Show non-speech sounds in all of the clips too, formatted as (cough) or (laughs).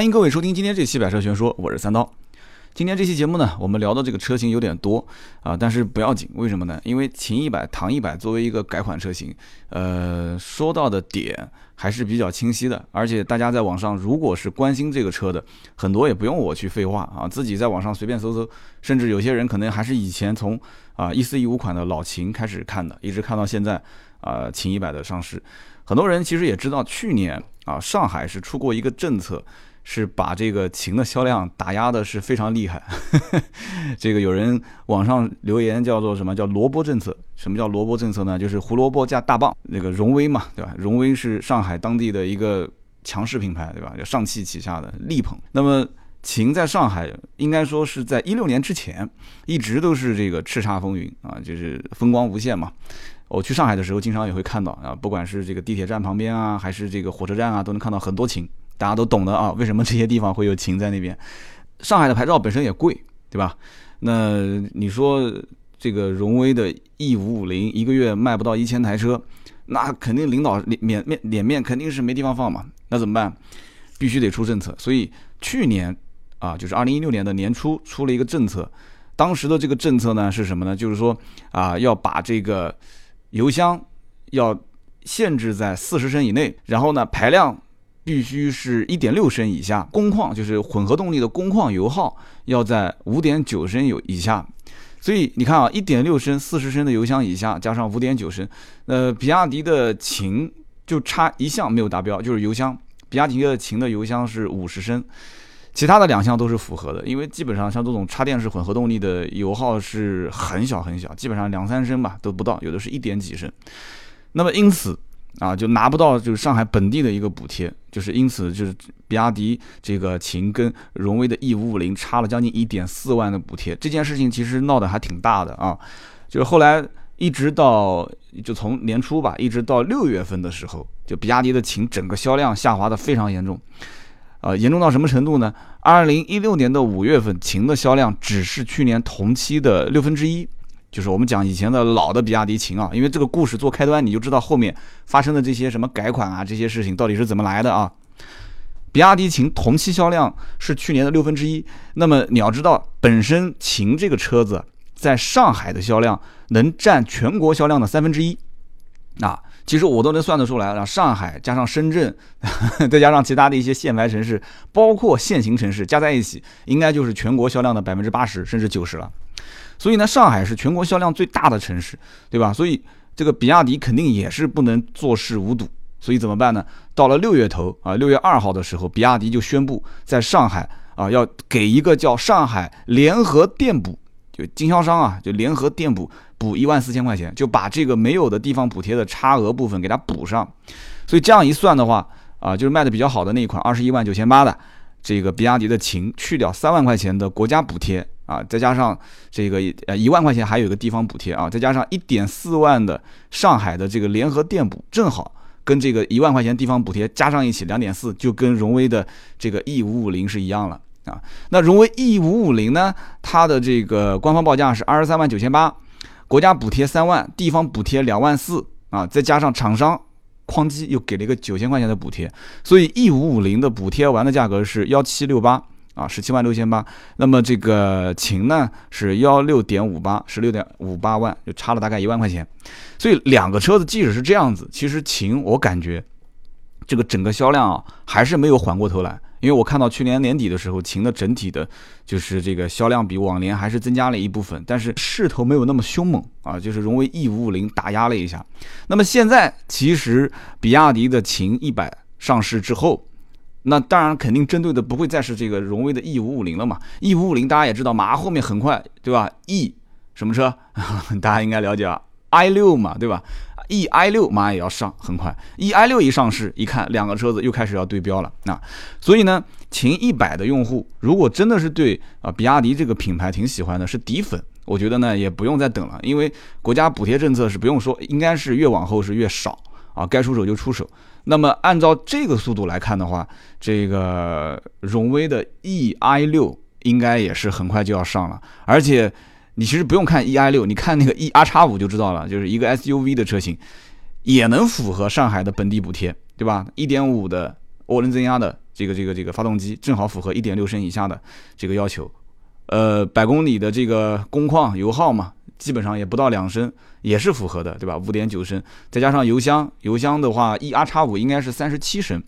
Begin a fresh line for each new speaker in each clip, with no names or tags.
欢迎各位收听今天这期百车全说，我是三刀。今天这期节目呢，我们聊的这个车型有点多啊，但是不要紧，为什么呢？因为秦一百、唐一百作为一个改款车型，呃，说到的点还是比较清晰的，而且大家在网上如果是关心这个车的，很多也不用我去废话啊，自己在网上随便搜搜，甚至有些人可能还是以前从啊一四一五款的老秦开始看的，一直看到现在啊秦一百的上市，很多人其实也知道，去年啊上海是出过一个政策。是把这个琴的销量打压的是非常厉害，(laughs) 这个有人网上留言叫做什么叫萝卜政策？什么叫萝卜政策呢？就是胡萝卜加大棒。那个荣威嘛，对吧？荣威是上海当地的一个强势品牌，对吧？上汽旗下的力捧。那么秦在上海应该说是在一六年之前一直都是这个叱咤风云啊，就是风光无限嘛。我去上海的时候，经常也会看到啊，不管是这个地铁站旁边啊，还是这个火车站啊，都能看到很多秦。大家都懂的啊，为什么这些地方会有秦在那边？上海的牌照本身也贵，对吧？那你说这个荣威的 E 五五零一个月卖不到一千台车，那肯定领导脸面面脸面肯定是没地方放嘛。那怎么办？必须得出政策。所以去年啊，就是二零一六年的年初出了一个政策，当时的这个政策呢是什么呢？就是说啊，要把这个油箱要限制在四十升以内，然后呢排量。必须是一点六升以下，工况就是混合动力的工况油耗要在五点九升有以下。所以你看啊，一点六升四十升的油箱以下，加上五点九升，呃，比亚迪的秦就差一项没有达标，就是油箱。比亚迪的秦的油箱是五十升，其他的两项都是符合的，因为基本上像这种插电式混合动力的油耗是很小很小，基本上两三升吧都不到，有的是一点几升。那么因此。啊，就拿不到就是上海本地的一个补贴，就是因此就是比亚迪这个秦跟荣威的 E 五五零差了将近一点四万的补贴，这件事情其实闹得还挺大的啊。就是后来一直到就从年初吧，一直到六月份的时候，就比亚迪的秦整个销量下滑的非常严重，呃，严重到什么程度呢？二零一六年的五月份，秦的销量只是去年同期的六分之一。就是我们讲以前的老的比亚迪秦啊，因为这个故事做开端，你就知道后面发生的这些什么改款啊，这些事情到底是怎么来的啊。比亚迪秦同期销量是去年的六分之一，那么你要知道，本身秦这个车子在上海的销量能占全国销量的三分之一，啊，其实我都能算得出来了。上海加上深圳，(laughs) 再加上其他的一些限牌城市，包括限行城市加在一起，应该就是全国销量的百分之八十甚至九十了。所以呢，上海是全国销量最大的城市，对吧？所以这个比亚迪肯定也是不能坐视无睹。所以怎么办呢？到了六月头啊，六月二号的时候，比亚迪就宣布在上海啊，要给一个叫上海联合电补，就经销商啊，就联合电补补一万四千块钱，就把这个没有的地方补贴的差额部分给它补上。所以这样一算的话啊，就是卖的比较好的那一款二十一万九千八的这个比亚迪的秦，去掉三万块钱的国家补贴。啊，再加上这个呃一万块钱，还有个地方补贴啊，再加上一点四万的上海的这个联合电补，正好跟这个一万块钱地方补贴加上一起，两点四就跟荣威的这个 E 五五零是一样了啊。那荣威 E 五五零呢，它的这个官方报价是二十三万九千八，国家补贴三万，地方补贴两万四啊，再加上厂商哐叽又给了一个九千块钱的补贴，所以 E 五五零的补贴完的价格是幺七六八。啊，十七万六千八，那么这个秦呢是幺六点五八，十六点五八万，就差了大概一万块钱。所以两个车子即使是这样子，其实秦我感觉这个整个销量啊还是没有缓过头来。因为我看到去年年底的时候，秦的整体的，就是这个销量比往年还是增加了一部分，但是势头没有那么凶猛啊，就是荣威 E 五五零打压了一下。那么现在其实比亚迪的秦一百上市之后。那当然，肯定针对的不会再是这个荣威的 E 五五零了嘛？E 五五零大家也知道，马上后面很快，对吧？E 什么车？(laughs) 大家应该了解啊，i 六嘛，对吧？E i 六马上也要上，很快。E i 六一上市，一看两个车子又开始要对标了啊！所以呢，秦一百的用户如果真的是对啊比亚迪这个品牌挺喜欢的，是底粉，我觉得呢也不用再等了，因为国家补贴政策是不用说，应该是越往后是越少啊，该出手就出手。那么按照这个速度来看的话，这个荣威的 E i 六应该也是很快就要上了。而且你其实不用看 E i 六，你看那个 E R 叉五就知道了，就是一个 SUV 的车型，也能符合上海的本地补贴，对吧？一点五的涡轮增压的这个这个这个发动机正好符合一点六升以下的这个要求，呃，百公里的这个工况油耗嘛，基本上也不到两升，也是符合的，对吧？五点九升，再加上油箱，油箱的话，E R 叉五应该是三十七升，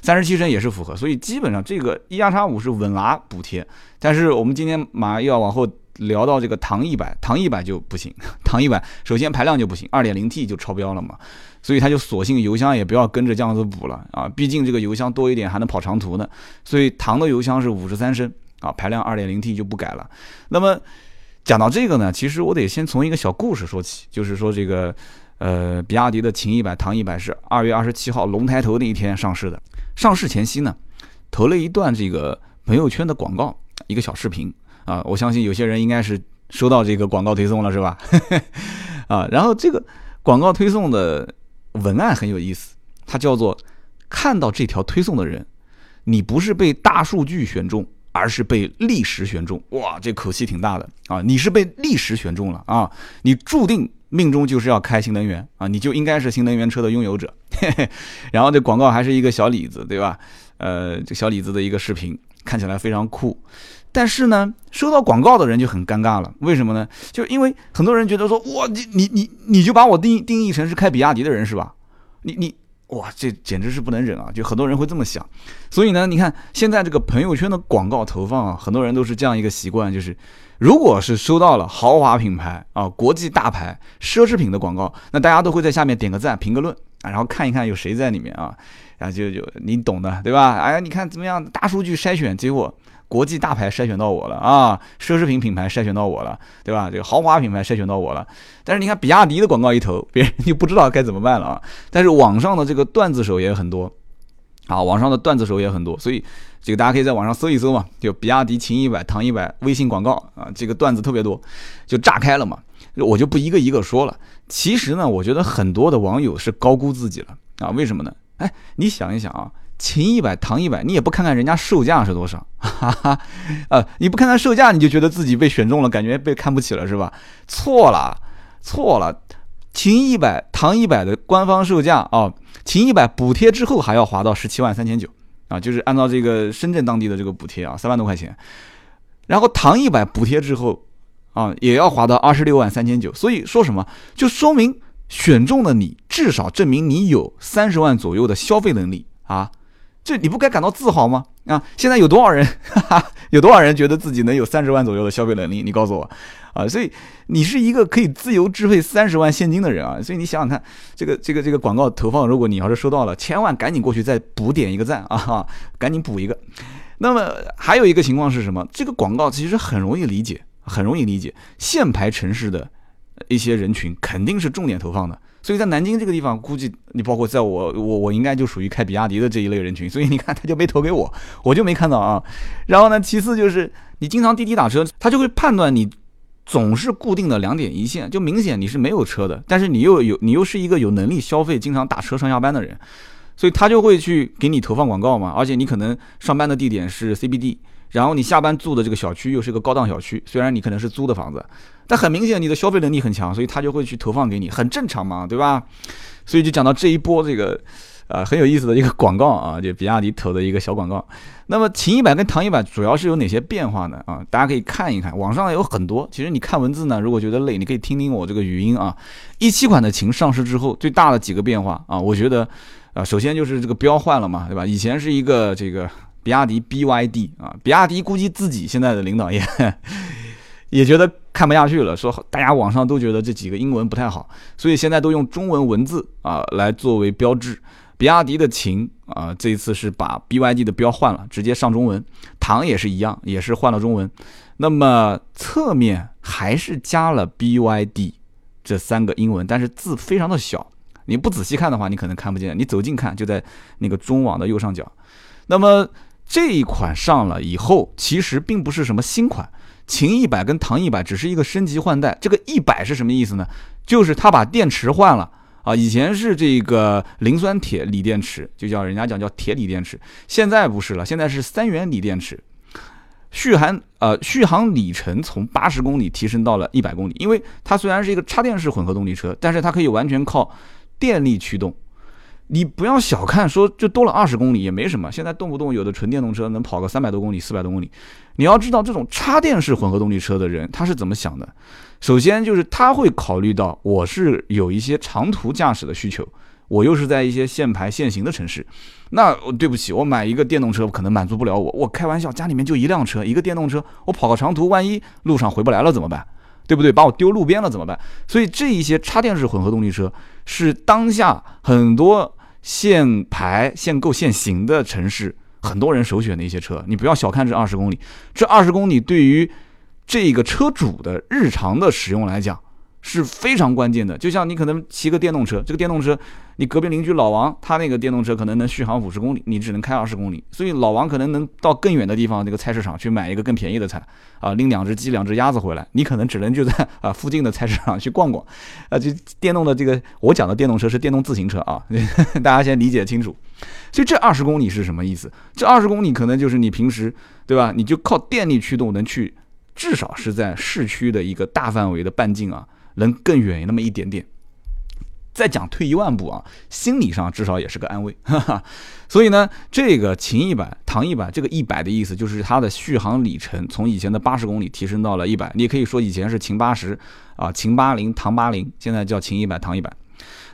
三十七升也是符合，所以基本上这个 E R 叉五是稳拿补贴。但是我们今天马上又要往后聊到这个唐一百，唐一百就不行，(laughs) 唐一百首先排量就不行，二点零 T 就超标了嘛。所以他就索性油箱也不要跟着这样子补了啊，毕竟这个油箱多一点还能跑长途呢。所以唐的油箱是五十三升啊，排量二点零 T 就不改了。那么讲到这个呢，其实我得先从一个小故事说起，就是说这个呃，比亚迪的秦一百、唐一百是二月二十七号龙抬头那一天上市的。上市前夕呢，投了一段这个朋友圈的广告，一个小视频啊，我相信有些人应该是收到这个广告推送了，是吧？(laughs) 啊，然后这个广告推送的。文案很有意思，它叫做“看到这条推送的人，你不是被大数据选中，而是被历史选中。”哇，这口气挺大的啊！你是被历史选中了啊！你注定命中就是要开新能源啊！你就应该是新能源车的拥有者。嘿嘿，然后这广告还是一个小李子，对吧？呃，这小李子的一个视频看起来非常酷，但是呢，收到广告的人就很尴尬了。为什么呢？就因为很多人觉得说，哇，你你你你就把我定定义成是开比亚迪的人是吧？你你哇，这简直是不能忍啊！就很多人会这么想。所以呢，你看现在这个朋友圈的广告投放啊，很多人都是这样一个习惯，就是如果是收到了豪华品牌啊、国际大牌、奢侈品的广告，那大家都会在下面点个赞、评个论啊，然后看一看有谁在里面啊。然后就就你懂的，对吧？哎呀，你看怎么样？大数据筛选，结果国际大牌筛选到我了啊，奢侈品品牌筛选到我了，对吧？这个豪华品牌筛选到我了。但是你看比亚迪的广告一投，别人就不知道该怎么办了啊。但是网上的这个段子手也很多啊，网上的段子手也很多，所以这个大家可以在网上搜一搜嘛，就比亚迪秦一百、唐一百微信广告啊，这个段子特别多，就炸开了嘛。我就不一个一个说了。其实呢，我觉得很多的网友是高估自己了啊，为什么呢？哎，你想一想啊，秦一百、唐一百，你也不看看人家售价是多少，哈哈，呃，你不看看售价，你就觉得自己被选中了，感觉被看不起了，是吧？错了，错了，秦一百、唐一百的官方售价啊，秦一百补贴之后还要划到十七万三千九啊，就是按照这个深圳当地的这个补贴啊，三万多块钱，然后唐一百补贴之后啊，也要划到二十六万三千九，所以说什么，就说明。选中了你，至少证明你有三十万左右的消费能力啊！这你不该感到自豪吗？啊，现在有多少人，哈哈，有多少人觉得自己能有三十万左右的消费能力？你告诉我，啊，所以你是一个可以自由支配三十万现金的人啊！所以你想想看，这个这个这个广告投放，如果你要是收到了，千万赶紧过去再补点一个赞啊，赶紧补一个。那么还有一个情况是什么？这个广告其实很容易理解，很容易理解，限牌城市的。一些人群肯定是重点投放的，所以在南京这个地方，估计你包括在我我我应该就属于开比亚迪的这一类人群，所以你看他就没投给我，(laughs) 我就没看到啊。然后呢，其次就是你经常滴滴打车，他就会判断你总是固定的两点一线，就明显你是没有车的，但是你又有你又是一个有能力消费、经常打车上下班的人，所以他就会去给你投放广告嘛。而且你可能上班的地点是 CBD。然后你下班住的这个小区又是一个高档小区，虽然你可能是租的房子，但很明显你的消费能力很强，所以他就会去投放给你，很正常嘛，对吧？所以就讲到这一波这个，呃，很有意思的一个广告啊，就比亚迪投的一个小广告。那么秦一百跟唐一百主要是有哪些变化呢？啊，大家可以看一看，网上有很多。其实你看文字呢，如果觉得累，你可以听听我这个语音啊。一七款的秦上市之后最大的几个变化啊，我觉得，啊，首先就是这个标换了嘛，对吧？以前是一个这个。比亚迪 BYD 啊，比亚迪估计自己现在的领导也 (laughs) 也觉得看不下去了，说大家网上都觉得这几个英文不太好，所以现在都用中文文字啊来作为标志。比亚迪的秦啊，这一次是把 BYD 的标换了，直接上中文。唐也是一样，也是换了中文。那么侧面还是加了 BYD 这三个英文，但是字非常的小，你不仔细看的话，你可能看不见。你走近看，就在那个中网的右上角。那么这一款上了以后，其实并不是什么新款，秦一百跟唐一百只是一个升级换代。这个一百是什么意思呢？就是它把电池换了啊，以前是这个磷酸铁锂电池，就叫人家讲叫铁锂电池，现在不是了，现在是三元锂电池，续航呃续航里程从八十公里提升到了一百公里，因为它虽然是一个插电式混合动力车，但是它可以完全靠电力驱动。你不要小看说就多了二十公里也没什么，现在动不动有的纯电动车能跑个三百多公里、四百多公里。你要知道这种插电式混合动力车的人他是怎么想的？首先就是他会考虑到我是有一些长途驾驶的需求，我又是在一些限牌限行的城市，那对不起，我买一个电动车可能满足不了我。我开玩笑，家里面就一辆车，一个电动车，我跑个长途，万一路上回不来了怎么办？对不对？把我丢路边了怎么办？所以这一些插电式混合动力车是当下很多限牌、限购、限行的城市很多人首选的一些车。你不要小看这二十公里，这二十公里对于这个车主的日常的使用来讲。是非常关键的，就像你可能骑个电动车，这个电动车，你隔壁邻居老王他那个电动车可能能续航五十公里，你只能开二十公里，所以老王可能能到更远的地方那个菜市场去买一个更便宜的菜，啊，拎两只鸡两只鸭子回来，你可能只能就在 (laughs) 啊附近的菜市场去逛逛，啊，就电动的这个我讲的电动车是电动自行车啊，(laughs) 大家先理解清楚。所以这二十公里是什么意思？这二十公里可能就是你平时对吧？你就靠电力驱动能去，至少是在市区的一个大范围的半径啊。能更远那么一点点，再讲退一万步啊，心理上至少也是个安慰。(laughs) 哈哈。所以呢，这个秦一百、唐一百，这个一百的意思就是它的续航里程从以前的八十公里提升到了一百。你也可以说以前是秦八十啊，秦八零、唐八零，现在叫秦一百、唐一百。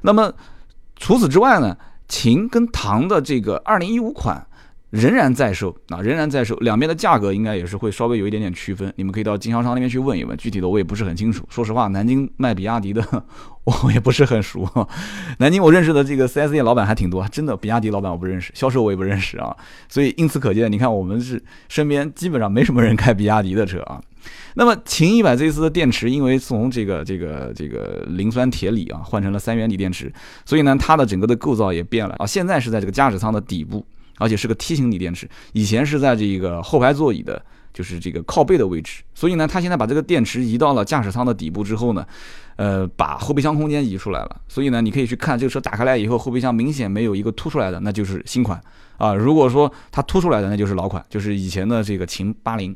那么除此之外呢，秦跟唐的这个二零一五款。仍然在售啊，仍然在售，两边的价格应该也是会稍微有一点点区分。你们可以到经销商那边去问一问，具体的我也不是很清楚。说实话，南京卖比亚迪的 (laughs) 我也不是很熟。南京我认识的这个 4S 店老板还挺多，真的，比亚迪老板我不认识，销售我也不认识啊。所以，因此可见，你看我们是身边基本上没什么人开比亚迪的车啊。那么，秦一百这次的电池，因为从这个这个这个磷酸铁锂啊换成了三元锂电池，所以呢，它的整个的构造也变了啊。现在是在这个驾驶舱的底部。而且是个梯形锂电池，以前是在这个后排座椅的，就是这个靠背的位置。所以呢，它现在把这个电池移到了驾驶舱的底部之后呢，呃，把后备箱空间移出来了。所以呢，你可以去看这个车打开来以后，后备箱明显没有一个凸出来的，那就是新款啊。如果说它凸出来的，那就是老款，就是以前的这个秦八零。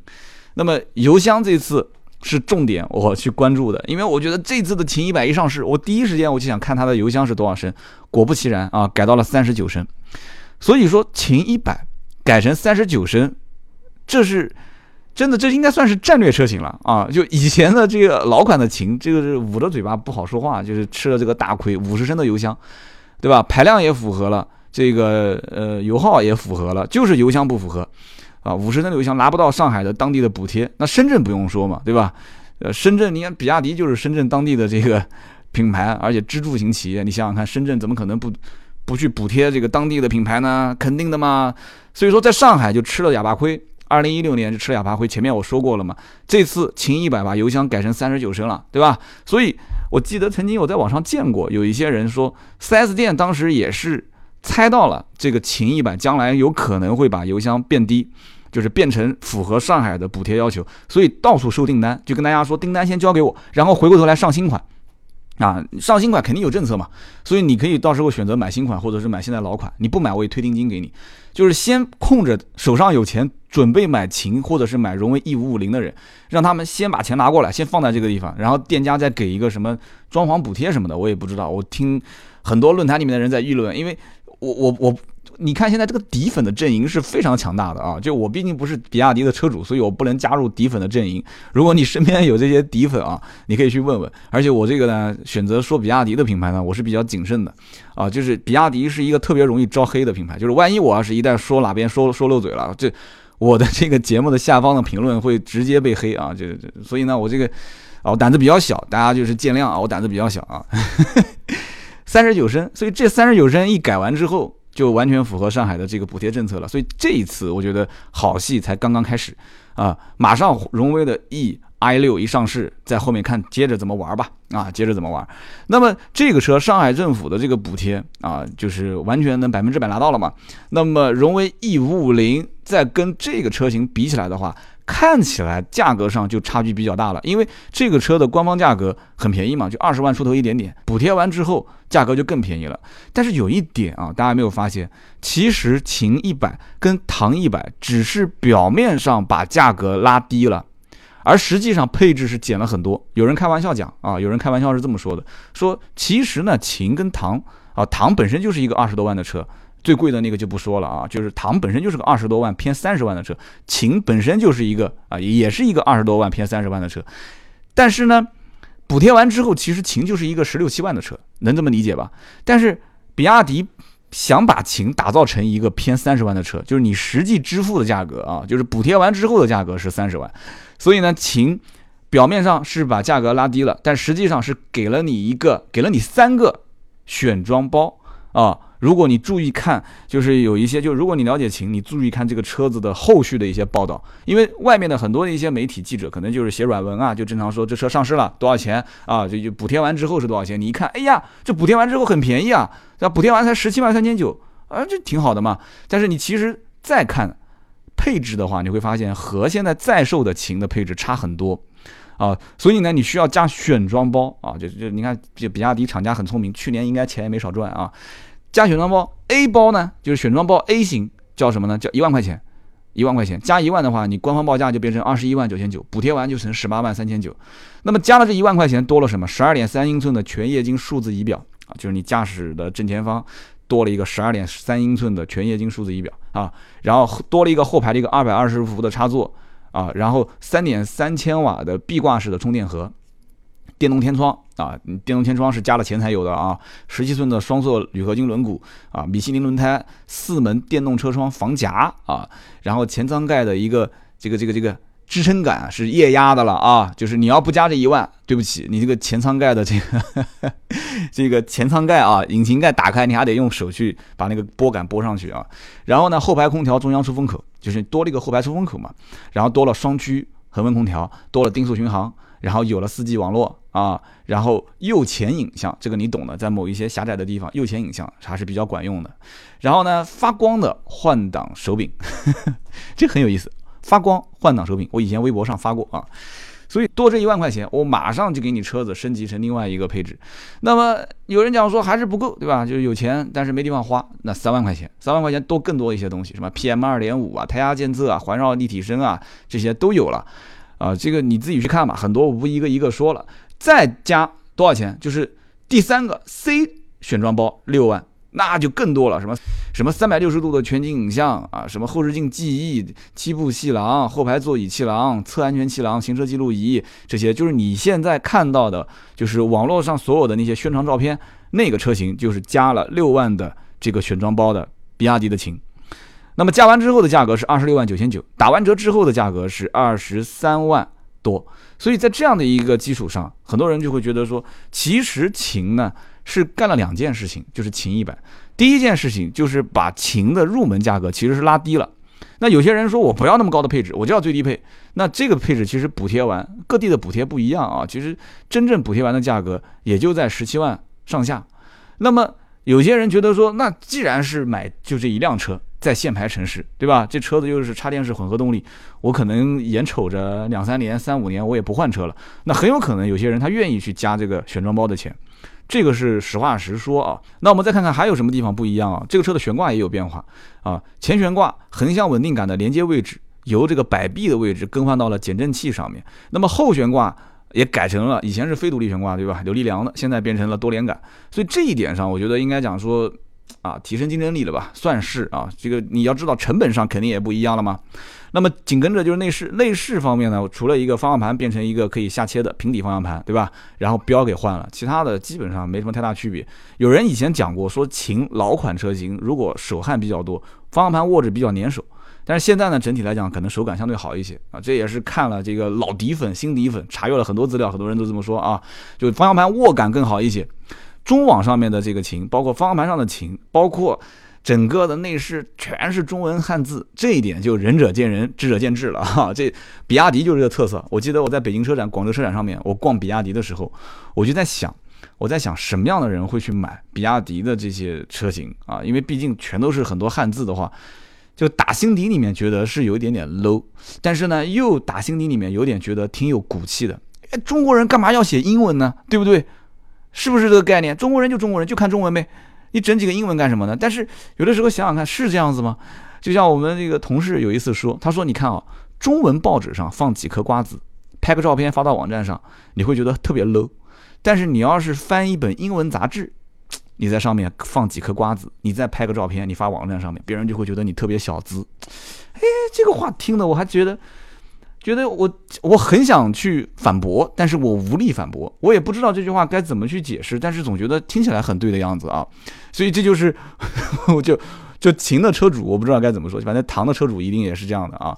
那么油箱这次是重点我去关注的，因为我觉得这次的秦一百一上市，我第一时间我就想看它的油箱是多少升。果不其然啊，改到了三十九升。所以说，秦一百改成三十九升，这是真的，这应该算是战略车型了啊！就以前的这个老款的秦，这个是捂着嘴巴不好说话，就是吃了这个大亏。五十升的油箱，对吧？排量也符合了，这个呃油耗也符合了，就是油箱不符合啊！五十升的油箱拿不到上海的当地的补贴，那深圳不用说嘛，对吧？呃，深圳你看比亚迪就是深圳当地的这个 (laughs) 品牌，而且支柱型企业，你想想看，深圳怎么可能不？不去补贴这个当地的品牌呢？肯定的嘛。所以说，在上海就吃了哑巴亏。二零一六年就吃了哑巴亏。前面我说过了嘛。这次秦一百把油箱改成三十九升了，对吧？所以我记得曾经我在网上见过有一些人说，4S 店当时也是猜到了这个秦一百将来有可能会把油箱变低，就是变成符合上海的补贴要求，所以到处收订单，就跟大家说订单先交给我，然后回过头来上新款。啊，上新款肯定有政策嘛，所以你可以到时候选择买新款，或者是买现在老款。你不买我也退定金给你，就是先控着手上有钱准备买秦或者是买荣威 E 五五零的人，让他们先把钱拿过来，先放在这个地方，然后店家再给一个什么装潢补贴什么的，我也不知道。我听很多论坛里面的人在议论，因为我我我。你看现在这个底粉的阵营是非常强大的啊！就我毕竟不是比亚迪的车主，所以我不能加入底粉的阵营。如果你身边有这些底粉啊，(laughs) 你可以去问问。而且我这个呢，选择说比亚迪的品牌呢，我是比较谨慎的啊。就是比亚迪是一个特别容易招黑的品牌，就是万一我要是一旦说哪边说说漏嘴了，这我的这个节目的下方的评论会直接被黑啊！就所以呢，我这个啊，我胆子比较小，大家就是见谅啊，我胆子比较小啊。(laughs) 三十九升，所以这三十九升一改完之后。就完全符合上海的这个补贴政策了，所以这一次我觉得好戏才刚刚开始啊！马上荣威的 E i 六一上市，在后面看接着怎么玩吧啊，接着怎么玩？那么这个车上海政府的这个补贴啊，就是完全能百分之百拿到了嘛？那么荣威 E 五五零在跟这个车型比起来的话。看起来价格上就差距比较大了，因为这个车的官方价格很便宜嘛，就二十万出头一点点，补贴完之后价格就更便宜了。但是有一点啊，大家没有发现，其实秦一百跟唐一百只是表面上把价格拉低了，而实际上配置是减了很多。有人开玩笑讲啊，有人开玩笑是这么说的，说其实呢，秦跟唐。啊，唐本身就是一个二十多万的车，最贵的那个就不说了啊，就是唐本身就是个二十多万偏三十万的车，秦本身就是一个啊，也是一个二十多万偏三十万的车，但是呢，补贴完之后，其实秦就是一个十六七万的车，能这么理解吧？但是比亚迪想把秦打造成一个偏三十万的车，就是你实际支付的价格啊，就是补贴完之后的价格是三十万，所以呢，秦表面上是把价格拉低了，但实际上是给了你一个，给了你三个选装包啊。如果你注意看，就是有一些，就如果你了解秦，你注意看这个车子的后续的一些报道，因为外面的很多的一些媒体记者可能就是写软文啊，就正常说这车上市了多少钱啊，就就补贴完之后是多少钱？你一看，哎呀，这补贴完之后很便宜啊，那补贴完才十七万三千九啊，这挺好的嘛。但是你其实再看配置的话，你会发现和现在在售的秦的配置差很多。啊，所以呢，你需要加选装包啊，就就你看，比比亚迪厂家很聪明，去年应该钱也没少赚啊。加选装包 A 包呢，就是选装包 A 型，叫什么呢？叫一万块钱，一万块钱加一万的话，你官方报价就变成二十一万九千九，补贴完就成十八万三千九。那么加了这一万块钱，多了什么？十二点三英寸的全液晶数字仪表啊，就是你驾驶的正前方多了一个十二点三英寸的全液晶数字仪表啊，然后多了一个后排的一个二百二十伏的插座。啊，然后三点三千瓦的壁挂式的充电盒，电动天窗啊，电动天窗是加了钱才有的啊，十七寸的双色铝合金轮毂啊，米其林轮胎，四门电动车窗防夹啊，然后前舱盖的一个这个这个这个支撑杆是液压的了啊，就是你要不加这一万，对不起，你这个前舱盖的这个 (laughs) 这个前舱盖啊，引擎盖打开你还得用手去把那个拨杆拨上去啊，然后呢，后排空调中央出风口。就是多了一个后排出风口嘛，然后多了双区恒温空调，多了定速巡航，然后有了四 G 网络啊，然后右前影像，这个你懂的，在某一些狭窄的地方，右前影像还是比较管用的。然后呢，发光的换挡手柄，(laughs) 这很有意思，发光换挡手柄，我以前微博上发过啊。所以多这一万块钱，我马上就给你车子升级成另外一个配置。那么有人讲说还是不够，对吧？就是有钱但是没地方花。那三万块钱，三万块钱多更多一些东西，什么 PM 二点五啊、胎压监测啊、环绕立体声啊，这些都有了。啊，这个你自己去看吧，很多我不一个一个说了。再加多少钱？就是第三个 C 选装包六万。那就更多了，什么什么三百六十度的全景影像啊，什么后视镜记忆、七部气囊、后排座椅气囊、侧安全气囊、行车记录仪，这些就是你现在看到的，就是网络上所有的那些宣传照片，那个车型就是加了六万的这个选装包的比亚迪的秦。那么加完之后的价格是二十六万九千九，打完折之后的价格是二十三万多。所以在这样的一个基础上，很多人就会觉得说，其实秦呢。是干了两件事情，就是秦一百。第一件事情就是把秦的入门价格其实是拉低了。那有些人说我不要那么高的配置，我就要最低配。那这个配置其实补贴完，各地的补贴不一样啊。其实真正补贴完的价格也就在十七万上下。那么有些人觉得说，那既然是买就这一辆车，在限牌城市，对吧？这车子又是插电式混合动力，我可能眼瞅着两三年、三五年我也不换车了。那很有可能有些人他愿意去加这个选装包的钱。这个是实话实说啊，那我们再看看还有什么地方不一样啊？这个车的悬挂也有变化啊，前悬挂横向稳定杆的连接位置由这个摆臂的位置更换到了减震器上面，那么后悬挂也改成了以前是非独立悬挂对吧？有力梁的，现在变成了多连杆，所以这一点上我觉得应该讲说啊，提升竞争力了吧，算是啊，这个你要知道成本上肯定也不一样了嘛。那么紧跟着就是内饰，内饰方面呢，除了一个方向盘变成一个可以下切的平底方向盘，对吧？然后标给换了，其他的基本上没什么太大区别。有人以前讲过说，秦老款车型如果手汗比较多，方向盘握着比较粘手，但是现在呢，整体来讲可能手感相对好一些啊。这也是看了这个老底粉、新底粉，查阅了很多资料，很多人都这么说啊，就方向盘握感更好一些。中网上面的这个琴，包括方向盘上的琴，包括。整个的内饰全是中文汉字，这一点就仁者见仁，智者见智了 (laughs) 哈。这比亚迪就是这个特色。我记得我在北京车展、广州车展上面，我逛比亚迪的时候，我就在想，我在想什么样的人会去买比亚迪的这些车型啊？因为毕竟全都是很多汉字的话，就打心底里面觉得是有一点点 low，但是呢，又打心底里面有点觉得挺有骨气的。哎，中国人干嘛要写英文呢？对不对？是不是这个概念？中国人就中国人，就看中文呗。你整几个英文干什么呢？但是有的时候想想看，是这样子吗？就像我们这个同事有一次说，他说：“你看啊，中文报纸上放几颗瓜子，拍个照片发到网站上，你会觉得特别 low。但是你要是翻一本英文杂志，你在上面放几颗瓜子，你再拍个照片，你发网站上面，别人就会觉得你特别小资。哎，这个话听的我还觉得，觉得我我很想去反驳，但是我无力反驳，我也不知道这句话该怎么去解释，但是总觉得听起来很对的样子啊。所以这就是 (laughs) 我就就秦的车主，我不知道该怎么说，反正唐的车主一定也是这样的啊。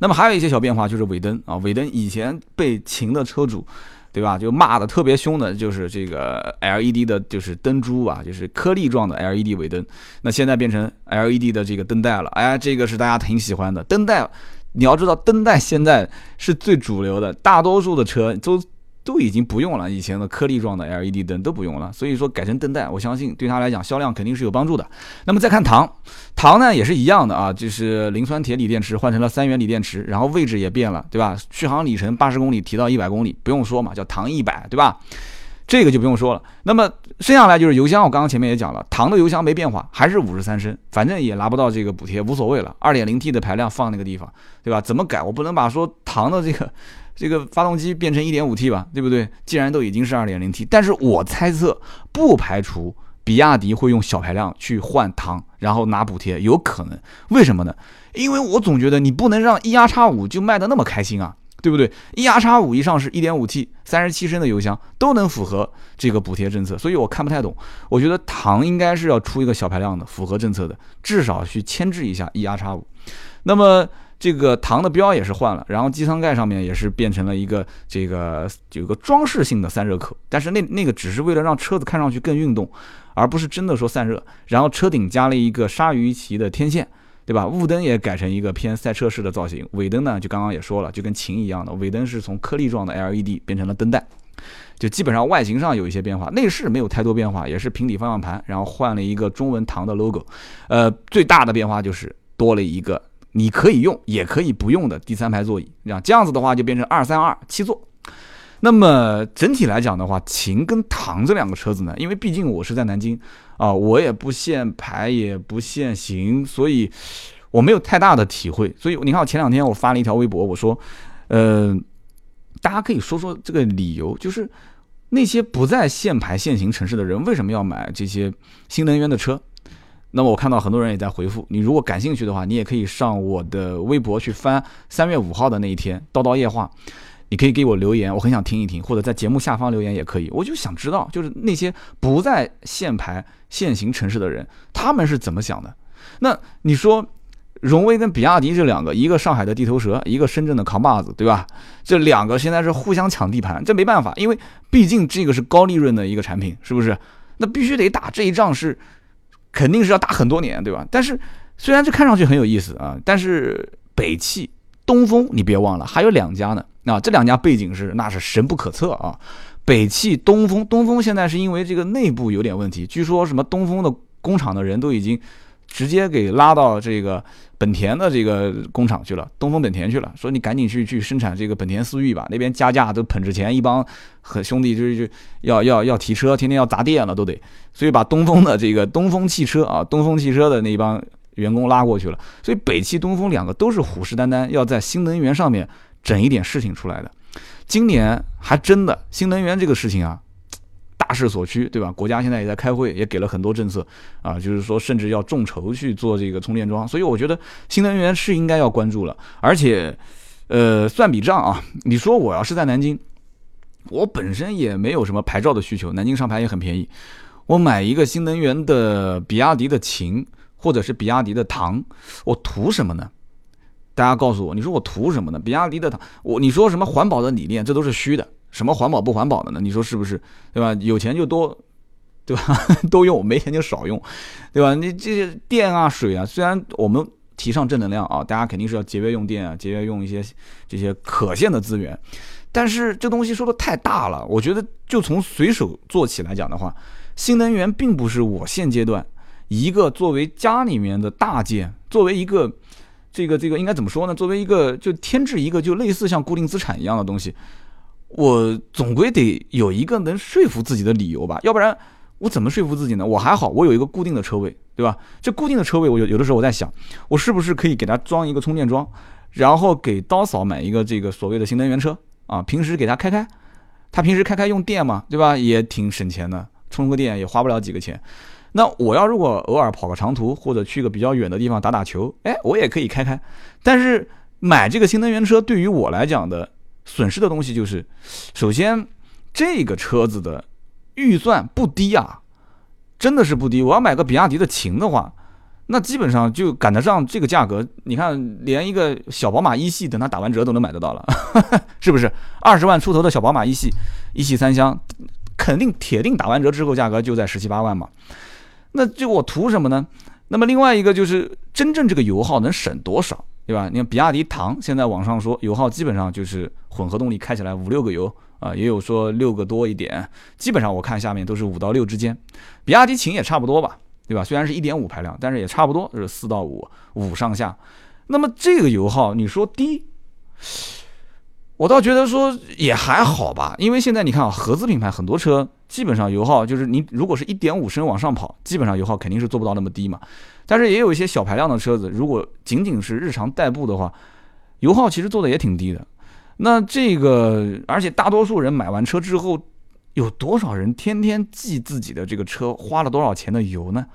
那么还有一些小变化，就是尾灯啊，尾灯以前被秦的车主。对吧？就骂的特别凶的，就是这个 LED 的，就是灯珠啊，就是颗粒状的 LED 尾灯。那现在变成 LED 的这个灯带了。哎，这个是大家挺喜欢的灯带。你要知道，灯带现在是最主流的，大多数的车都。都已经不用了，以前的颗粒状的 LED 灯都不用了，所以说改成灯带，我相信对他来讲销量肯定是有帮助的。那么再看唐，唐呢也是一样的啊，就是磷酸铁锂电池换成了三元锂电池，然后位置也变了，对吧？续航里程八十公里提到一百公里，不用说嘛，叫唐一百，对吧？这个就不用说了。那么剩下来就是油箱，我刚刚前面也讲了，唐的油箱没变化，还是五十三升，反正也拿不到这个补贴，无所谓了。二点零 T 的排量放那个地方，对吧？怎么改？我不能把说唐的这个。这个发动机变成 1.5T 吧，对不对？既然都已经是 2.0T，但是我猜测不排除比亚迪会用小排量去换唐，然后拿补贴，有可能。为什么呢？因为我总觉得你不能让 eRX5 就卖的那么开心啊，对不对？eRX5 一上市，1.5T，三十七升的油箱都能符合这个补贴政策，所以我看不太懂。我觉得唐应该是要出一个小排量的，符合政策的，至少去牵制一下 eRX5。那么。这个唐的标也是换了，然后机舱盖上面也是变成了一个这个有个装饰性的散热口，但是那那个只是为了让车子看上去更运动，而不是真的说散热。然后车顶加了一个鲨鱼鳍的天线，对吧？雾灯也改成一个偏赛车式的造型，尾灯呢就刚刚也说了，就跟琴一样的，尾灯是从颗粒状的 LED 变成了灯带，就基本上外形上有一些变化，内饰没有太多变化，也是平底方向盘，然后换了一个中文唐的 logo，呃，最大的变化就是多了一个。你可以用，也可以不用的第三排座椅，这样这样子的话就变成二三二七座。那么整体来讲的话，秦跟唐这两个车子呢，因为毕竟我是在南京啊，我也不限牌也不限行，所以我没有太大的体会。所以你看，我前两天我发了一条微博，我说，呃，大家可以说说这个理由，就是那些不在限牌限行城市的人为什么要买这些新能源的车？那么我看到很多人也在回复，你如果感兴趣的话，你也可以上我的微博去翻三月五号的那一天叨叨夜话，你可以给我留言，我很想听一听，或者在节目下方留言也可以。我就想知道，就是那些不在限牌限行城市的人，他们是怎么想的？那你说，荣威跟比亚迪这两个，一个上海的地头蛇，一个深圳的扛把子，对吧？这两个现在是互相抢地盘，这没办法，因为毕竟这个是高利润的一个产品，是不是？那必须得打这一仗是。肯定是要打很多年，对吧？但是虽然这看上去很有意思啊，但是北汽、东风，你别忘了还有两家呢。啊，这两家背景是那是深不可测啊。北汽、东风，东风现在是因为这个内部有点问题，据说什么东风的工厂的人都已经。直接给拉到这个本田的这个工厂去了，东风本田去了，说你赶紧去去生产这个本田思域吧，那边加价都捧着钱，一帮和兄弟就是就要要要提车，天天要砸店了都得，所以把东风的这个东风汽车啊，东风汽车的那一帮员工拉过去了，所以北汽、东风两个都是虎视眈眈，要在新能源上面整一点事情出来的。今年还真的新能源这个事情啊。大势所趋，对吧？国家现在也在开会，也给了很多政策啊，就是说甚至要众筹去做这个充电桩。所以我觉得新能源是应该要关注了。而且，呃，算笔账啊，你说我要是在南京，我本身也没有什么牌照的需求，南京上牌也很便宜，我买一个新能源的比亚迪的秦或者是比亚迪的唐，我图什么呢？大家告诉我，你说我图什么呢？比亚迪的唐，我你说什么环保的理念，这都是虚的。什么环保不环保的呢？你说是不是？对吧？有钱就多，对吧？(laughs) 都用，没钱就少用，对吧？你这些电啊、水啊，虽然我们提倡正能量啊，大家肯定是要节约用电啊，节约用一些这些可见的资源，但是这东西说的太大了。我觉得就从随手做起来讲的话，新能源并不是我现阶段一个作为家里面的大件，作为一个这个这个应该怎么说呢？作为一个就添置一个就类似像固定资产一样的东西。我总归得有一个能说服自己的理由吧，要不然我怎么说服自己呢？我还好，我有一个固定的车位，对吧？这固定的车位，我有有的时候我在想，我是不是可以给它装一个充电桩，然后给刀嫂买一个这个所谓的新能源车啊？平时给他开开，他平时开开用电嘛，对吧？也挺省钱的。充个电也花不了几个钱。那我要如果偶尔跑个长途或者去个比较远的地方打打球，哎，我也可以开开。但是买这个新能源车对于我来讲的损失的东西就是，首先这个车子的预算不低啊，真的是不低。我要买个比亚迪的秦的话，那基本上就赶得上这个价格。你看，连一个小宝马一系等它打完折都能买得到了，(laughs) 是不是？二十万出头的小宝马一系，一系三厢，肯定铁定打完折之后价格就在十七八万嘛。那就我图什么呢？那么另外一个就是真正这个油耗能省多少，对吧？你看比亚迪唐现在网上说油耗基本上就是混合动力开起来五六个油啊，也有说六个多一点，基本上我看下面都是五到六之间。比亚迪秦也差不多吧，对吧？虽然是一点五排量，但是也差不多是四到五五上下。那么这个油耗你说低？我倒觉得说也还好吧，因为现在你看啊，合资品牌很多车基本上油耗就是你如果是一点五升往上跑，基本上油耗肯定是做不到那么低嘛。但是也有一些小排量的车子，如果仅仅是日常代步的话，油耗其实做的也挺低的。那这个，而且大多数人买完车之后，有多少人天天记自己的这个车花了多少钱的油呢？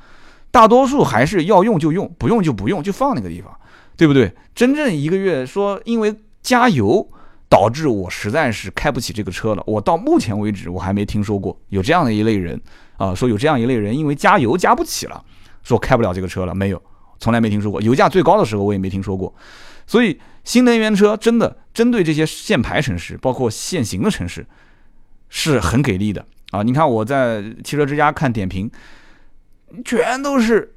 大多数还是要用就用，不用就不用，就放那个地方，对不对？真正一个月说因为加油。导致我实在是开不起这个车了。我到目前为止，我还没听说过有这样的一类人啊，说有这样一类人因为加油加不起了，说开不了这个车了。没有，从来没听说过。油价最高的时候我也没听说过。所以新能源车真的针对这些限牌城市，包括限行的城市，是很给力的啊！你看我在汽车之家看点评，全都是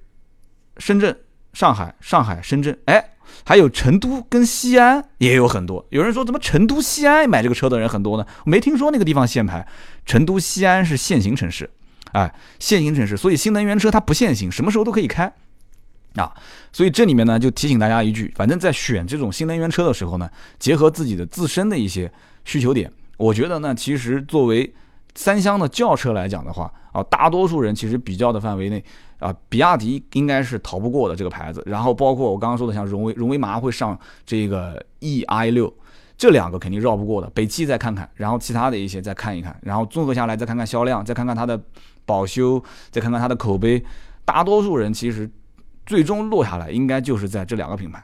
深圳、上海、上海、深圳，哎。还有成都跟西安也有很多，有人说怎么成都、西安买这个车的人很多呢？没听说那个地方限牌，成都、西安是限行城市，哎，限行城市，所以新能源车它不限行，什么时候都可以开啊。所以这里面呢，就提醒大家一句，反正在选这种新能源车的时候呢，结合自己的自身的一些需求点，我觉得呢，其实作为三厢的轿车来讲的话，啊，大多数人其实比较的范围内。啊，比亚迪应该是逃不过的这个牌子，然后包括我刚刚说的，像荣威，荣威马上会上这个 E i 六，这两个肯定绕不过的。北汽再看看，然后其他的一些再看一看，然后综合下来再看看销量，再看看它的保修，再看看它的口碑，大多数人其实最终落下来应该就是在这两个品牌。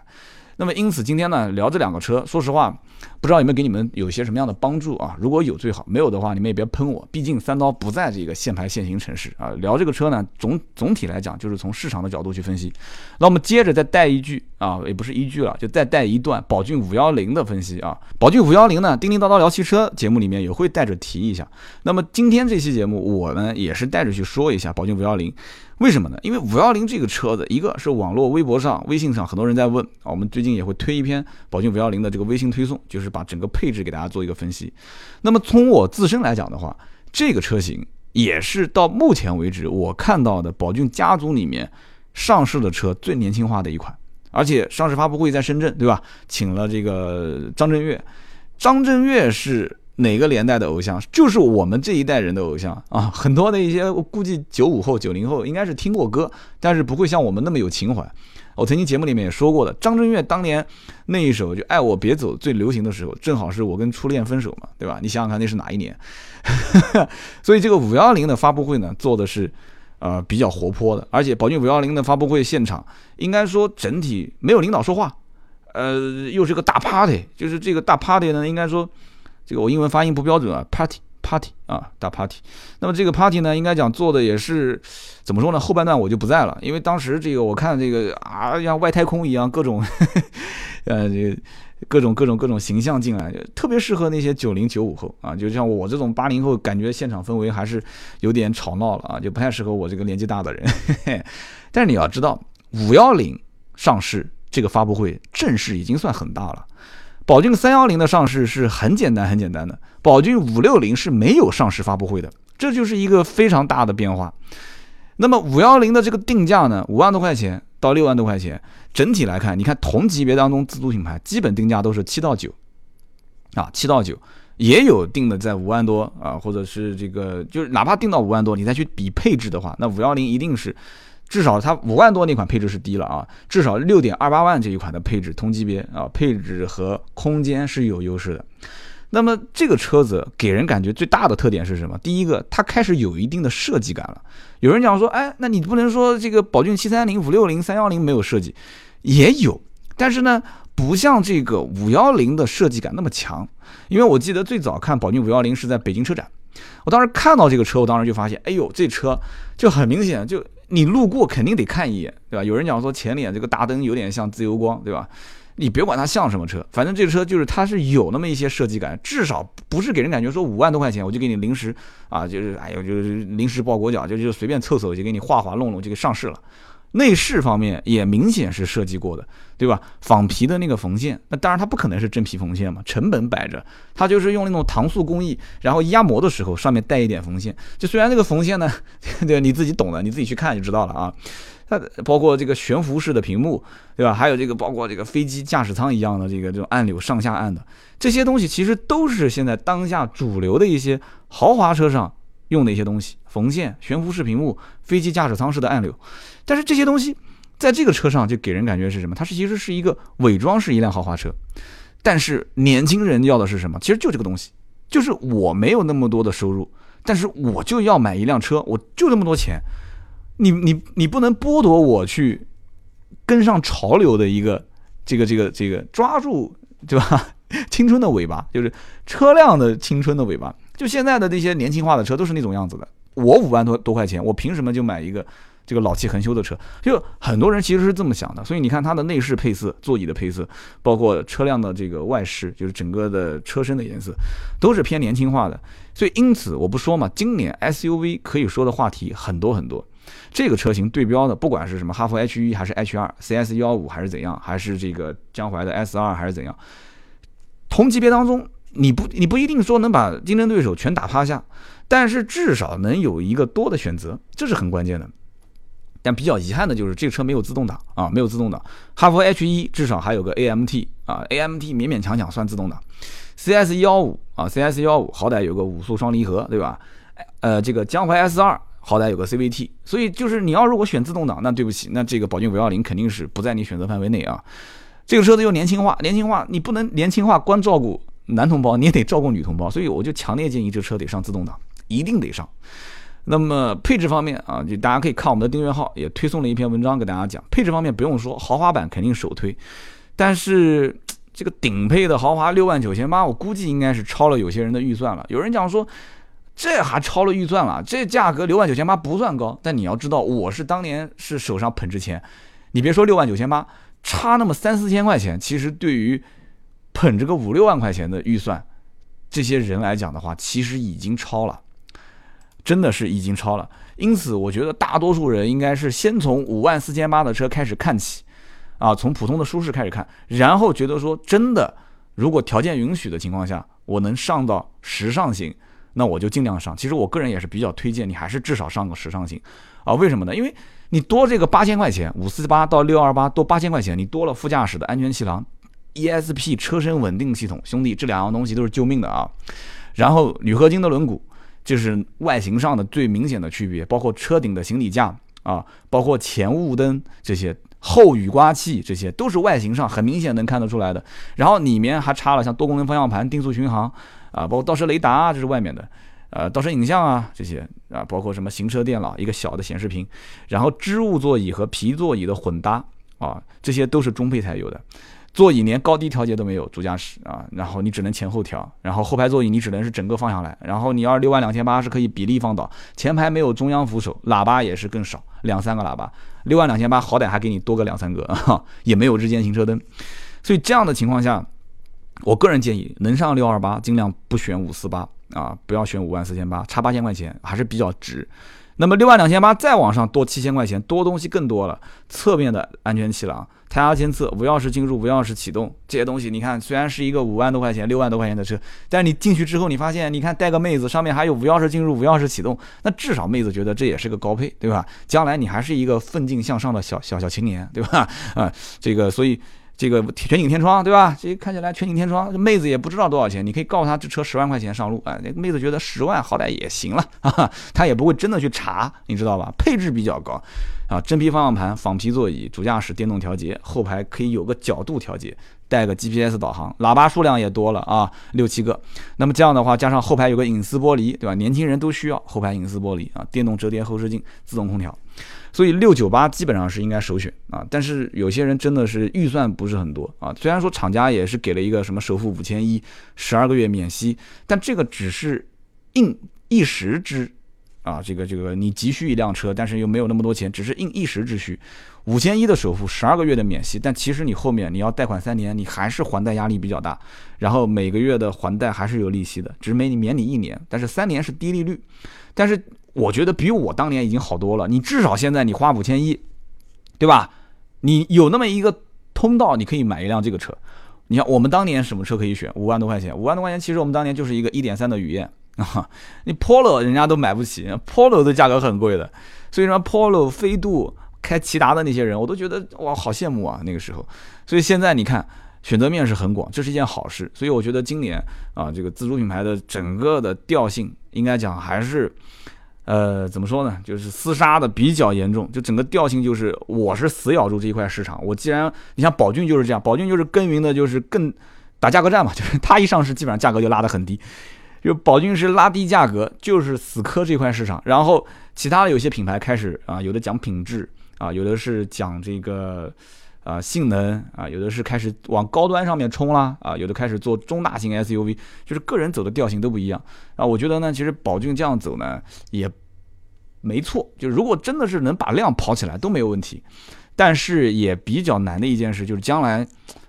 那么因此今天呢聊这两个车，说实话。不知道有没有给你们有些什么样的帮助啊？如果有最好，没有的话你们也别喷我，毕竟三刀不在这个限牌限行城市啊。聊这个车呢，总总体来讲就是从市场的角度去分析。那我们接着再带一句啊，也不是一句了，就再带一段宝骏五幺零的分析啊。宝骏五幺零呢，叮叮叨叨聊汽车节目里面也会带着提一下。那么今天这期节目我呢也是带着去说一下宝骏五幺零。为什么呢？因为五幺零这个车子，一个是网络微博上、微信上很多人在问啊，我们最近也会推一篇宝骏五幺零的这个微信推送，就是把整个配置给大家做一个分析。那么从我自身来讲的话，这个车型也是到目前为止我看到的宝骏家族里面上市的车最年轻化的一款，而且上市发布会在深圳，对吧？请了这个张震岳，张震岳是。哪个年代的偶像，就是我们这一代人的偶像啊！很多的一些，我估计九五后、九零后应该是听过歌，但是不会像我们那么有情怀。我曾经节目里面也说过的，张震岳当年那一首就《爱我别走》最流行的时候，正好是我跟初恋分手嘛，对吧？你想想看，那是哪一年？(laughs) 所以这个五幺零的发布会呢，做的是呃比较活泼的，而且宝骏五幺零的发布会现场，应该说整体没有领导说话，呃，又是个大 party，就是这个大 party 呢，应该说。这个我英文发音不标准啊，party party 啊，大 party。那么这个 party 呢，应该讲做的也是怎么说呢？后半段我就不在了，因为当时这个我看这个啊，像外太空一样，各种 (laughs) 呃，这各种各种各种形象进来，特别适合那些九零九五后啊，就像我这种八零后，感觉现场氛围还是有点吵闹了啊，就不太适合我这个年纪大的人。(laughs) 但是你要知道，五幺零上市这个发布会阵势已经算很大了。宝骏三幺零的上市是很简单很简单的，宝骏五六零是没有上市发布会的，这就是一个非常大的变化。那么五幺零的这个定价呢，五万多块钱到六万多块钱，整体来看，你看同级别当中自主品牌基本定价都是七到九，啊七到九，也有定的在五万多啊，或者是这个就是哪怕定到五万多，你再去比配置的话，那五幺零一定是。至少它五万多那款配置是低了啊，至少六点二八万这一款的配置同级别啊，配置和空间是有优势的。那么这个车子给人感觉最大的特点是什么？第一个，它开始有一定的设计感了。有人讲说，哎，那你不能说这个宝骏七三零、五六零、三幺零没有设计，也有，但是呢，不像这个五幺零的设计感那么强。因为我记得最早看宝骏五幺零是在北京车展，我当时看到这个车，我当时就发现，哎呦，这车就很明显，就你路过肯定得看一眼，对吧？有人讲说前脸这个大灯有点像自由光，对吧？你别管它像什么车，反正这个车就是它是有那么一些设计感，至少不是给人感觉说五万多块钱我就给你临时啊，就是哎呦就是临时抱国脚，就就随便凑凑就给你画画弄弄就给上市了。内饰方面也明显是设计过的，对吧？仿皮的那个缝线，那当然它不可能是真皮缝线嘛，成本摆着，它就是用那种搪塑工艺，然后压模的时候上面带一点缝线。就虽然这个缝线呢，(laughs) 对，你自己懂的，你自己去看就知道了啊。它包括这个悬浮式的屏幕，对吧？还有这个包括这个飞机驾驶舱一样的这个这种按钮上下按的这些东西，其实都是现在当下主流的一些豪华车上用的一些东西，缝线、悬浮式屏幕、飞机驾驶舱式的按钮。但是这些东西在这个车上就给人感觉是什么？它是其实是一个伪装是一辆豪华车，但是年轻人要的是什么？其实就这个东西，就是我没有那么多的收入，但是我就要买一辆车，我就那么多钱。你你你不能剥夺我去跟上潮流的一个这个这个这个抓住对吧？(laughs) 青春的尾巴就是车辆的青春的尾巴。就现在的这些年轻化的车都是那种样子的。我五万多多块钱，我凭什么就买一个这个老气横秋的车？就很多人其实是这么想的。所以你看它的内饰配色、座椅的配色，包括车辆的这个外饰，就是整个的车身的颜色，都是偏年轻化的。所以因此我不说嘛，今年 SUV 可以说的话题很多很多。这个车型对标的，不管是什么哈弗 H 一还是 H 二，CS 幺五还是怎样，还是这个江淮的 S 二还是怎样，同级别当中，你不你不一定说能把竞争对手全打趴下，但是至少能有一个多的选择，这是很关键的。但比较遗憾的就是这个车没有自动挡啊，没有自动挡。哈弗 H 一至少还有个 AMT 啊，AMT 勉勉强强算自动挡。CS 幺五啊，CS 幺五好歹有个五速双离合，对吧？呃，这个江淮 S 二。好歹有个 CVT，所以就是你要如果选自动挡，那对不起，那这个宝骏五幺零肯定是不在你选择范围内啊。这个车子又年轻化，年轻化你不能年轻化光照顾男同胞，你也得照顾女同胞，(laughs) 所以我就强烈建议这车得上自动挡，一定得上。那么配置方面啊，就大家可以看我们的订阅号，也推送了一篇文章给大家讲配置方面不用说，豪华版肯定首推，但是这个顶配的豪华六万九千八，我估计应该是超了有些人的预算了。有人讲说。这还超了预算了，这价格六万九千八不算高，但你要知道，我是当年是手上捧着钱，你别说六万九千八，差那么三四千块钱，其实对于 (laughs) 捧着个五六万块钱的预算这些人来讲的话，其实已经超了，真的是已经超了。因此，我觉得大多数人应该是先从五万四千八的车开始看起，啊，从普通的舒适开始看，然后觉得说真的，如果条件允许的情况下，我能上到时尚型。那我就尽量上。其实我个人也是比较推荐你，还是至少上个时尚型，啊，为什么呢？因为你多这个八千块钱，五四八到六二八多八千块钱，你多了副驾驶的安全气囊，ESP 车身稳定系统，兄弟，这两样东西都是救命的啊。然后铝合金的轮毂，就是外形上的最明显的区别，包括车顶的行李架啊，包括前雾灯这些，后雨刮器这些，都是外形上很明显能看得出来的。然后里面还插了像多功能方向盘、定速巡航。啊，包括倒车雷达，这是外面的，呃，倒车影像啊，这些啊，包括什么行车电脑，一个小的显示屏，然后织物座椅和皮座椅的混搭啊，这些都是中配才有的，座椅连高低调节都没有，主驾驶啊，然后你只能前后调，然后后排座椅你只能是整个放下来，然后你要六万两千八是可以比例放倒，前排没有中央扶手，喇叭也是更少，两三个喇叭，六万两千八好歹还给你多个两三个，(laughs) 也没有日间行车灯，所以这样的情况下。我个人建议，能上六二八，尽量不选五四八啊，不要选五万四千八，差八千块钱还是比较值。那么六万两千八再往上多七千块钱，多东西更多了。侧面的安全气囊、胎压监测、无钥匙进入、无钥匙启动这些东西，你看虽然是一个五万多块钱、六万多块钱的车，但你进去之后，你发现，你看带个妹子，上面还有无钥匙进入、无钥匙启动，那至少妹子觉得这也是个高配，对吧？将来你还是一个奋进向上的小小小青年，对吧？啊，这个所以。这个全景天窗，对吧？这看起来全景天窗，妹子也不知道多少钱。你可以告诉她这车十万块钱上路，哎，那妹子觉得十万好歹也行了，啊，她也不会真的去查，你知道吧？配置比较高，啊，真皮方向盘，仿皮座椅，主驾驶电动调节，后排可以有个角度调节，带个 GPS 导航，喇叭数量也多了啊，六七个。那么这样的话，加上后排有个隐私玻璃，对吧？年轻人都需要后排隐私玻璃啊，电动折叠后视镜，自动空调。所以六九八基本上是应该首选啊。但是有些人真的是预算不是很多啊。虽然说厂家也是给了一个什么首付五千一，十二个月免息，但这个只是应一时之。啊，这个这个你急需一辆车，但是又没有那么多钱，只是应一时之需。五千一的首付，十二个月的免息，但其实你后面你要贷款三年，你还是还贷压力比较大，然后每个月的还贷还是有利息的，只是没免你一年，但是三年是低利率。但是我觉得比我当年已经好多了，你至少现在你花五千一，对吧？你有那么一个通道，你可以买一辆这个车。你看我们当年什么车可以选？五万多块钱，五万多块钱，其实我们当年就是一个一点三的雨燕。啊，(laughs) 你 Polo 人家都买不起，Polo 的价格很贵的，所以说 Polo 飞度开骐达的那些人，我都觉得哇，好羡慕啊那个时候。所以现在你看，选择面是很广，这是一件好事。所以我觉得今年啊，这个自主品牌的整个的调性，应该讲还是，呃，怎么说呢，就是厮杀的比较严重。就整个调性就是，我是死咬住这一块市场。我既然你像宝骏就是这样，宝骏就是耕耘的，就是更打价格战嘛，就是它一上市，基本上价格就拉得很低。就宝骏是拉低价格，就是死磕这块市场，然后其他的有些品牌开始啊，有的讲品质啊，有的是讲这个啊性能啊，有的是开始往高端上面冲啦啊，有的开始做中大型 SUV，就是个人走的调性都不一样啊。我觉得呢，其实宝骏这样走呢也没错，就如果真的是能把量跑起来都没有问题，但是也比较难的一件事就是将来。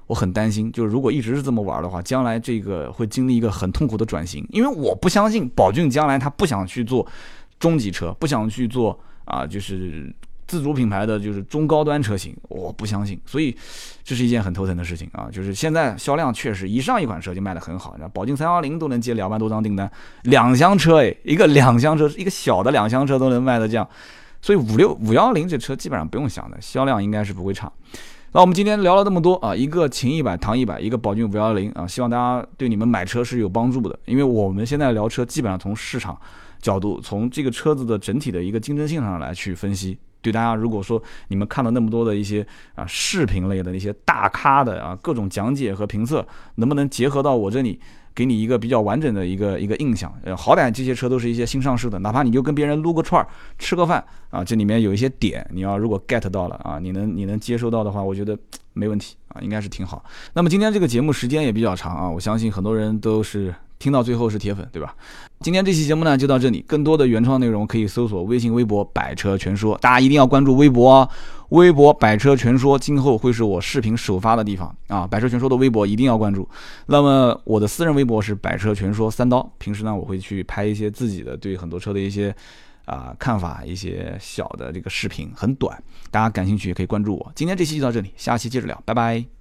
我很担心，就是如果一直是这么玩的话，将来这个会经历一个很痛苦的转型。因为我不相信宝骏将来他不想去做中级车，不想去做啊，就是自主品牌的就是中高端车型，我不相信。所以这是一件很头疼的事情啊。就是现在销量确实一上一款车就卖得很好，那宝骏三幺零都能接两万多张订单，两厢车诶，一个两厢车，一个小的两厢车都能卖得这样，所以五六五幺零这车基本上不用想的，销量应该是不会差。那我们今天聊了这么多啊，一个秦一百、唐一百，一个宝骏五幺零啊，希望大家对你们买车是有帮助的。因为我们现在聊车，基本上从市场角度，从这个车子的整体的一个竞争性上来去分析。对大家，如果说你们看了那么多的一些啊视频类的那些大咖的啊各种讲解和评测，能不能结合到我这里？给你一个比较完整的一个一个印象，呃，好歹这些车都是一些新上市的，哪怕你就跟别人撸个串儿、吃个饭啊，这里面有一些点，你要如果 get 到了啊，你能你能接收到的话，我觉得没问题啊，应该是挺好。那么今天这个节目时间也比较长啊，我相信很多人都是听到最后是铁粉，对吧？今天这期节目呢就到这里，更多的原创内容可以搜索微信、微博“百车全说”，大家一定要关注微博哦。微博“百车全说”今后会是我视频首发的地方啊！“百车全说”的微博一定要关注。那么我的私人微博是“百车全说三刀”，平时呢我会去拍一些自己的对很多车的一些啊看法，一些小的这个视频，很短，大家感兴趣也可以关注我。今天这期就到这里，下期接着聊，拜拜。